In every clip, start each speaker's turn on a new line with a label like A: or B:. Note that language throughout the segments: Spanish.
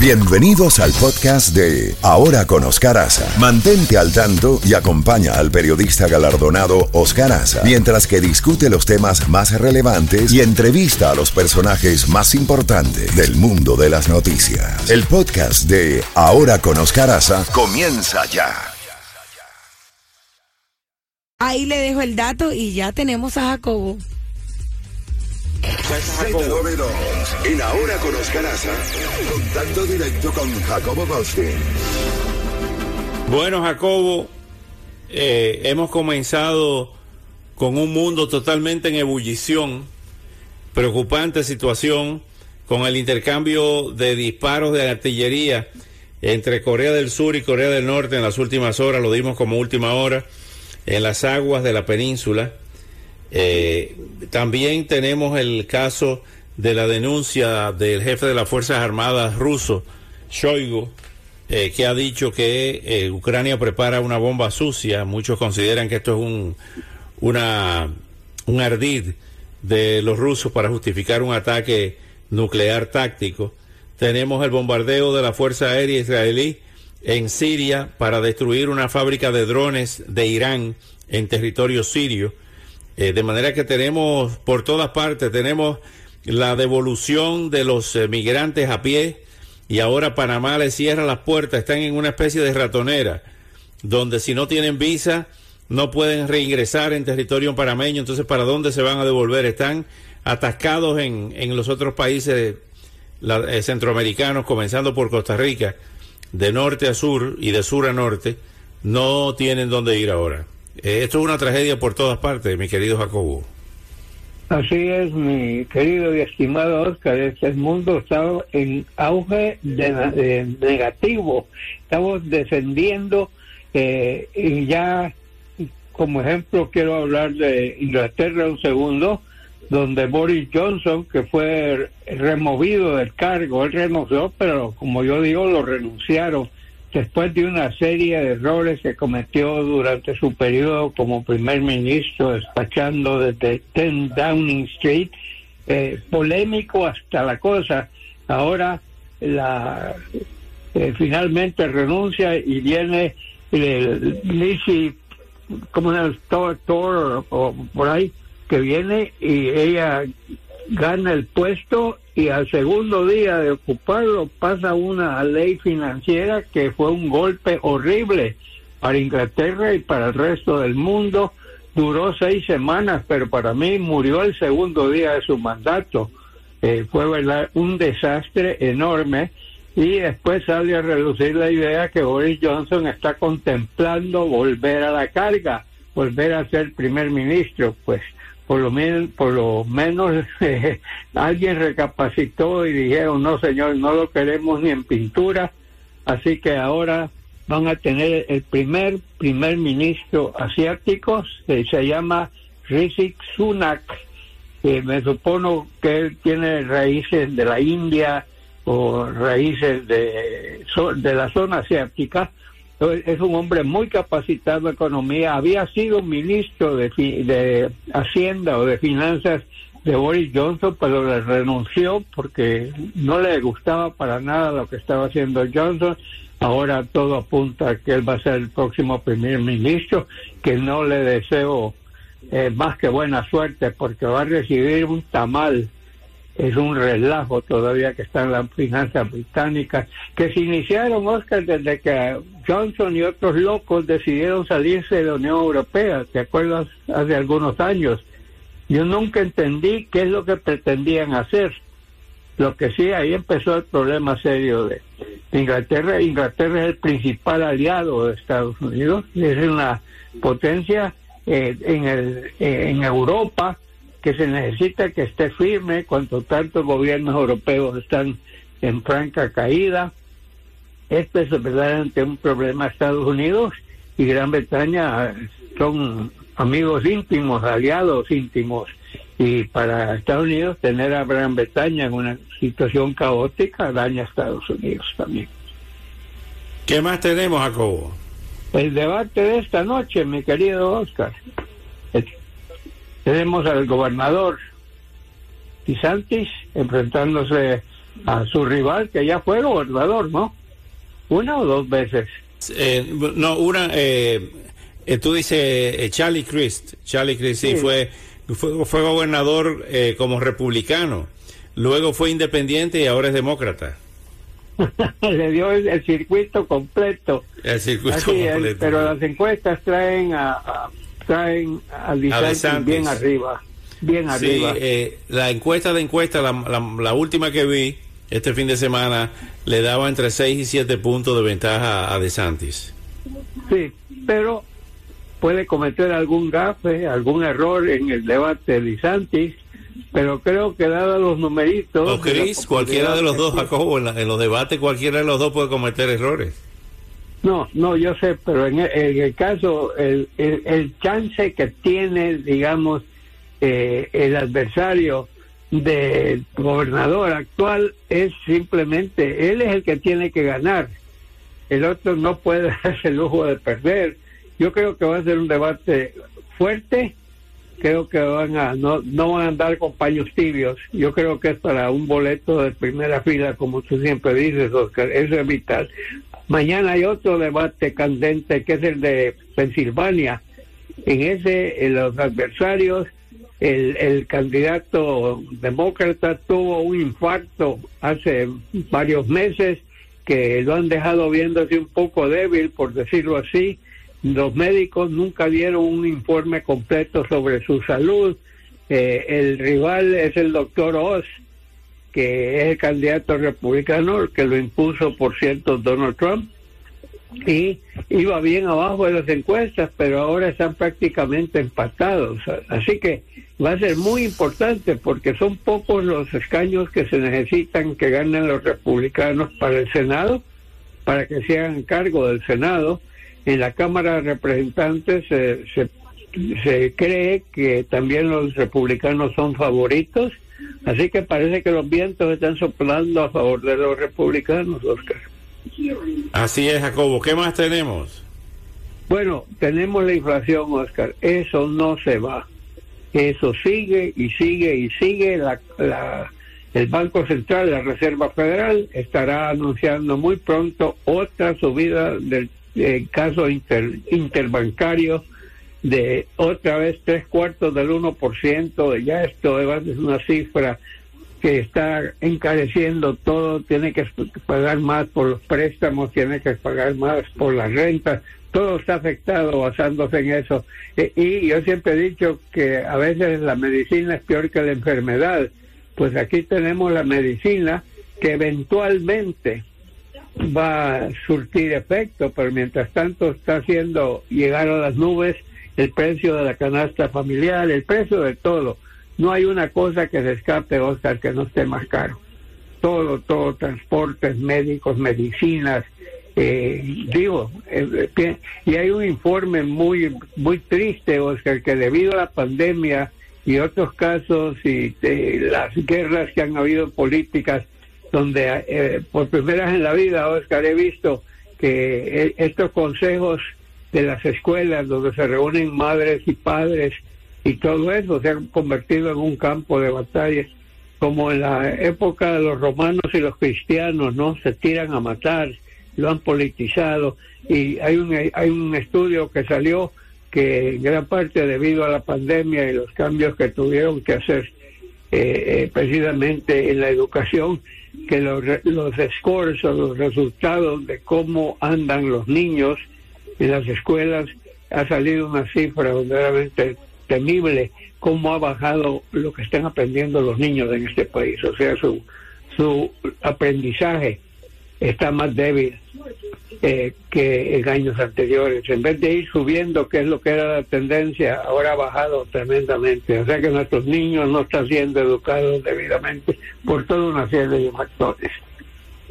A: Bienvenidos al podcast de Ahora con Oscar Aza. Mantente al tanto y acompaña al periodista galardonado Oscar Aza mientras que discute los temas más relevantes y entrevista a los personajes más importantes del mundo de las noticias. El podcast de Ahora con Oscar comienza ya.
B: Ahí le dejo el dato y ya tenemos a Jacobo.
A: Z92, en Ahora con Oscar Aza, contacto directo con Jacobo Goldstein.
C: Bueno, Jacobo, eh, hemos comenzado con un mundo totalmente en ebullición, preocupante situación, con el intercambio de disparos de artillería entre Corea del Sur y Corea del Norte en las últimas horas, lo dimos como última hora, en las aguas de la península. Eh, también tenemos el caso de la denuncia del jefe de las Fuerzas Armadas ruso, Shoigu, eh, que ha dicho que eh, Ucrania prepara una bomba sucia. Muchos consideran que esto es un, un ardid de los rusos para justificar un ataque nuclear táctico. Tenemos el bombardeo de la Fuerza Aérea Israelí en Siria para destruir una fábrica de drones de Irán en territorio sirio. Eh, de manera que tenemos por todas partes, tenemos la devolución de los eh, migrantes a pie y ahora Panamá les cierra las puertas, están en una especie de ratonera, donde si no tienen visa no pueden reingresar en territorio panameño, entonces ¿para dónde se van a devolver? Están atascados en, en los otros países eh, centroamericanos, comenzando por Costa Rica, de norte a sur y de sur a norte, no tienen dónde ir ahora. Eh, esto es una tragedia por todas partes, mi querido Jacobo.
D: Así es, mi querido y estimado Oscar, este mundo está en auge de, de negativo. Estamos descendiendo eh, y ya como ejemplo quiero hablar de Inglaterra un segundo, donde Boris Johnson, que fue removido del cargo, él renunció, pero como yo digo, lo renunciaron después de una serie de errores que cometió durante su periodo como primer ministro, despachando desde 10 Downing Street, eh, polémico hasta la cosa. Ahora la eh, finalmente renuncia y viene el Lizzie, como el Thor o por ahí, que viene y ella gana el puesto y al segundo día de ocuparlo pasa una ley financiera que fue un golpe horrible para Inglaterra y para el resto del mundo. Duró seis semanas, pero para mí murió el segundo día de su mandato. Eh, fue verdad un desastre enorme y después sale a reducir la idea que Boris Johnson está contemplando volver a la carga, volver a ser primer ministro. Pues por lo menos, por lo menos alguien recapacitó y dijeron, no señor, no lo queremos ni en pintura, así que ahora van a tener el primer primer ministro asiático, se llama Rishi Sunak, que me supongo que él tiene raíces de la India o raíces de, de la zona asiática, es un hombre muy capacitado en economía, había sido ministro de, de Hacienda o de Finanzas de Boris Johnson, pero le renunció porque no le gustaba para nada lo que estaba haciendo Johnson. Ahora todo apunta a que él va a ser el próximo primer ministro, que no le deseo eh, más que buena suerte porque va a recibir un tamal es un relajo todavía que están las finanzas británicas, que se iniciaron, Oscar, desde que Johnson y otros locos decidieron salirse de la Unión Europea, ¿te acuerdas? Hace algunos años. Yo nunca entendí qué es lo que pretendían hacer. Lo que sí, ahí empezó el problema serio de Inglaterra. Inglaterra es el principal aliado de Estados Unidos, es una potencia eh, en, el, eh, en Europa que se necesita que esté firme cuando tantos gobiernos europeos están en franca caída. Esto es verdaderamente un problema Estados Unidos y Gran Bretaña son amigos íntimos, aliados íntimos. Y para Estados Unidos tener a Gran Bretaña en una situación caótica daña a Estados Unidos también.
C: ¿Qué más tenemos, Jacobo?
D: El debate de esta noche, mi querido Oscar. Tenemos al gobernador DeSantis enfrentándose a su rival que ya fue gobernador, ¿no? Una o dos veces.
C: Eh, no, una, eh, eh, tú dices eh, Charlie Crist, Charlie Crist sí,
D: Sí.
C: Fue, fue, fue gobernador eh, como republicano, luego fue independiente y ahora es demócrata.
D: Le dio el, el circuito completo.
C: El circuito
D: Así es,
C: completo.
D: pero las encuestas traen a, a- traen a DeSantis. bien arriba, bien
C: Sí,
D: arriba.
C: eh, la encuesta de encuesta, la, la- la última que vi este fin de semana, le daba entre 6 y 7 puntos de ventaja a DeSantis.
D: Sí, pero puede cometer algún gafe, algún error en el debate de DeSantis, pero creo que dado los numeritos...
C: O Chris, cualquiera de los dos,
D: Jacob
C: Jacobo, en, la- en los debates cualquiera de los dos puede cometer errores.
D: No, no, yo sé, pero en el, en el caso, el, el, el chance que tiene, digamos, eh, el adversario del gobernador actual es simplemente, él es el que tiene que ganar. El otro no puede darse el lujo de perder. Yo creo que va a ser un debate fuerte. Creo que van a no, no van a andar con paños tibios. Yo creo que es para un boleto de primera fila, como tú siempre dices, Oscar. Eso es vital. Mañana hay otro debate candente que es el de Pensilvania. En ese, en los adversarios, el, el candidato demócrata tuvo un infarto hace varios meses que lo han dejado viéndose un poco débil, por decirlo así. Los médicos nunca dieron un informe completo sobre su salud. Eh, el rival es el doctor Oz, que es el candidato republicano, que lo impuso, por cierto, Donald Trump. Y iba bien abajo de las encuestas, pero ahora están prácticamente empatados. Así que va a ser muy importante porque son pocos los escaños que se necesitan que ganen los republicanos para el Senado, para que se hagan cargo del Senado. En la Cámara de Representantes eh, se, se cree que también los republicanos son favoritos, así que parece que los vientos están soplando a favor de los republicanos, Oscar.
C: Así es, Jacobo. ¿Qué más tenemos?
D: Bueno, tenemos la inflación, Oscar. Eso no se va. Eso sigue y sigue y sigue. La, la- el Banco Central, la Reserva Federal, estará anunciando muy pronto otra subida del caso inter- interbancario de otra vez tres cuartos del 1%. Ya esto es una cifra que está encareciendo todo, tiene que pagar más por los préstamos, tiene que pagar más por las rentas, todo está afectado basándose en eso. E- y yo siempre he dicho que a veces la medicina es peor que la enfermedad, pues aquí tenemos la medicina que eventualmente va a surtir efecto, pero mientras tanto está haciendo llegar a las nubes el precio de la canasta familiar, el precio de todo. No hay una cosa que se escape, Oscar, que no esté más caro. Todo, todo, transportes médicos, medicinas, eh, digo, eh, pi- y hay un informe muy, muy triste, Oscar, que debido a la pandemia y otros casos y de las guerras que han habido políticas, donde eh, por primera vez en la vida, Oscar, he visto que eh, estos consejos de las escuelas donde se reúnen madres y padres y todo eso se han convertido en un campo de batalla como en la época de los romanos y los cristianos, ¿no? Se tiran a matar, lo han politizado y hay un, hay un estudio que salió que en gran parte debido a la pandemia y los cambios que tuvieron que hacer eh, eh, precisamente en la educación, que los, los scores los resultados de cómo andan los niños en las escuelas ha salido una cifra verdaderamente temible cómo ha bajado lo que están aprendiendo los niños en este país. O sea, su, su aprendizaje está más débil eh, que en años anteriores. En vez de ir subiendo, que es lo que era la tendencia, ahora ha bajado tremendamente. O sea que nuestros niños no están siendo educados debidamente por toda una serie de factores.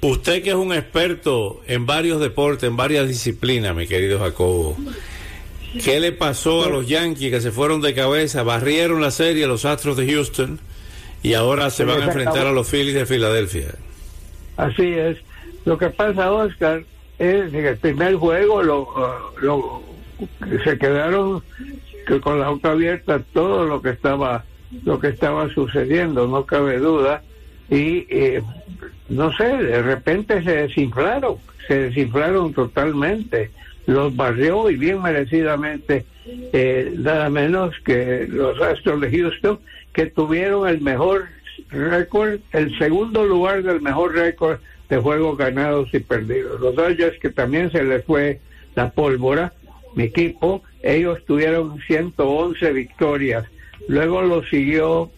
C: Usted que es un experto en varios deportes, en varias disciplinas, mi querido Jacobo. ¿Qué le pasó a los Yankees que se fueron de cabeza, barrieron la serie los Astros de Houston y ahora se van a enfrentar a los Phillies de Filadelfia?
D: Así es. Lo que pasa, Oscar, es que el primer juego lo, lo se quedaron que con la boca abierta todo lo que estaba lo que estaba sucediendo, no cabe duda. y eh, no sé, de repente se desinflaron, se desinflaron totalmente, los barrió y bien merecidamente, eh, nada menos que los Astros de Houston, que tuvieron el mejor récord, el segundo lugar del mejor récord de juegos ganados y perdidos. Los Dodgers, que también se les fue la pólvora, mi equipo, ellos tuvieron 111 victorias. Luego lo siguió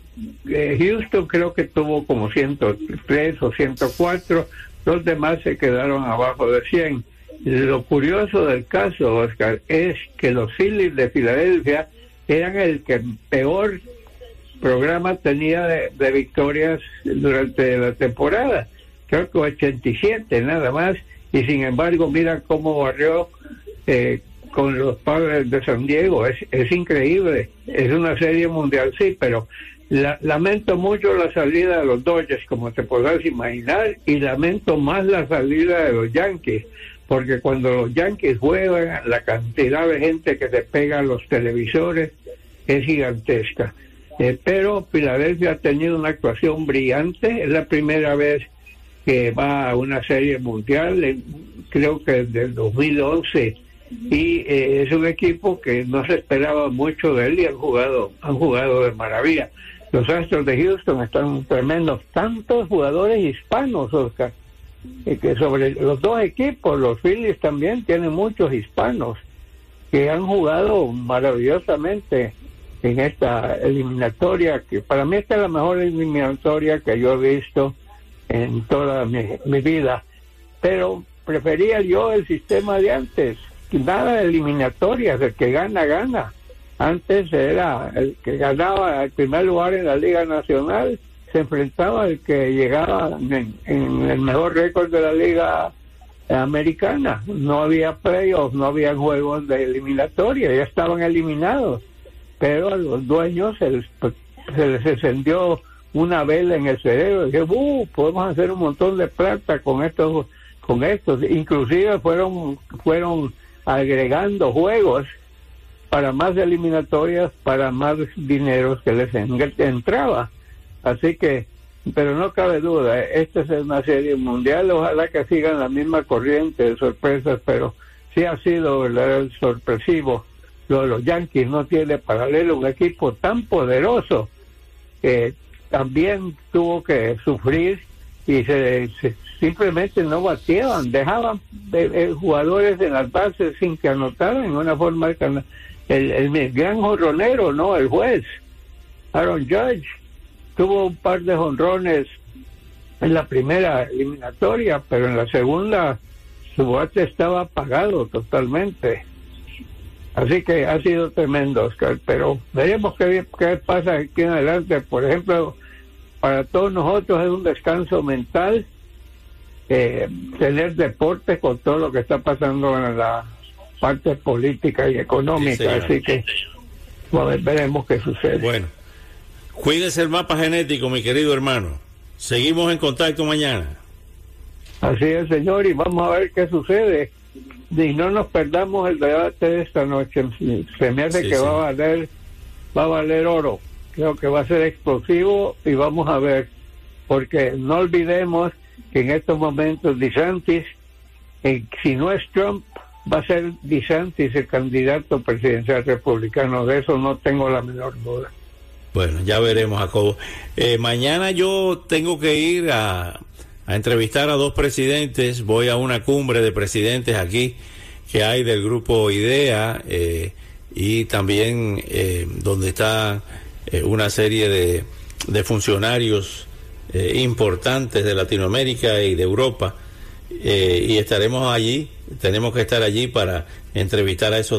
D: eh, Houston, creo que tuvo como 103 o 104. Los demás se quedaron abajo de 100. Lo curioso del caso, Oscar, es que los Phillies de Filadelfia eran el que peor programa tenía de, victorias durante la temporada. Creo que 87 nada más. Y sin embargo, mira cómo barrió eh, con los padres de San Diego. Es, es increíble. Es una serie mundial, sí, pero lamento mucho la salida de los Dodgers, como te podrás imaginar, y lamento más la salida de los Yankees, porque cuando los Yankees juegan, la cantidad de gente que se pega a los televisores es gigantesca. Eh, pero Filadelfia ha tenido una actuación brillante, es la primera vez que va a una serie mundial, creo que desde el 2011 y eh, es un equipo que no se esperaba mucho de él y han jugado han jugado de maravilla los Astros de Houston están tremendos tantos jugadores hispanos Oscar y que sobre los dos equipos los Phillies también tienen muchos hispanos que han jugado maravillosamente en esta eliminatoria que para mí esta es la mejor eliminatoria que yo he visto en toda mi, mi vida pero prefería yo el sistema de antes nada de eliminatorias, el que gana, gana. Antes era el que ganaba el primer lugar en la Liga Nacional, se enfrentaba al que llegaba en, el mejor récord de la Liga Americana. No había playoffs, no había juegos de eliminatoria, ya estaban eliminados. Pero a los dueños se les, se les encendió una vela en el cerebro. Dije, uh, podemos hacer un montón de plata con estos, con estos. Inclusive fueron, fueron agregando juegos para más eliminatorias, para más dinero que les entraba. Así que, pero no cabe duda, esta es una serie mundial, ojalá que sigan la misma corriente de sorpresas, pero sí ha sido el sorpresivo. Lo de los Yankees no tiene paralelo, un equipo tan poderoso que también tuvo que sufrir y se, simplemente no bateaban, dejaban eh, eh, jugadores en las bases sin que anotaran en una forma el, el, gran jonronero, no, el juez, Aaron Judge, tuvo un par de jonrones en la primera eliminatoria, pero en la segunda su bate estaba apagado totalmente. Así que ha sido tremendo, Oscar, pero veremos qué, qué pasa aquí en adelante. Por ejemplo, para todos nosotros es un descanso mental eh, tener deporte con todo lo que está pasando en la parte política y económica. Así que veremos qué sucede.
C: Bueno, cuídese el mapa genético, mi querido hermano. Seguimos en contacto mañana.
D: Así es, señor, y vamos a ver qué sucede. Y no nos perdamos el debate de esta noche. Se me hace que va a valer, va a valer oro creo que va a ser explosivo y vamos a ver, porque no olvidemos que en estos momentos DeSantis, eh, si no es Trump, va a ser DeSantis el candidato presidencial republicano, de eso no tengo la menor duda.
C: Bueno, ya veremos, Jacobo. Eh, mañana yo tengo que ir a, entrevistar a dos presidentes, voy a una cumbre de presidentes aquí que hay del grupo IDEA eh, y también donde está eh, una serie de, de funcionarios eh, importantes de Latinoamérica y de Europa eh, y estaremos allí, tenemos que estar allí para entrevistar a esos dos